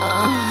Shake,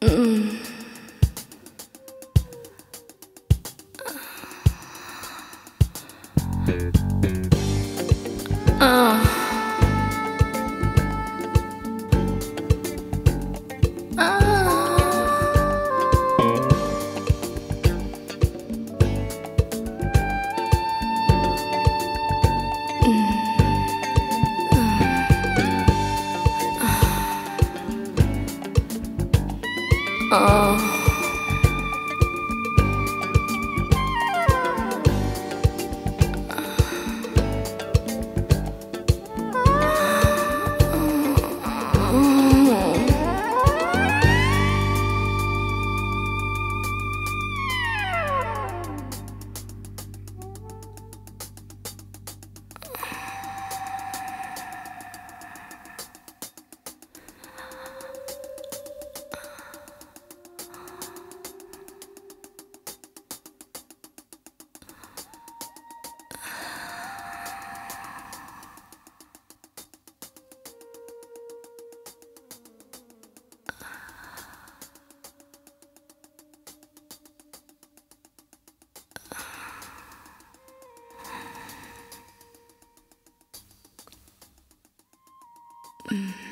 Mm-mm. Oh. Mm.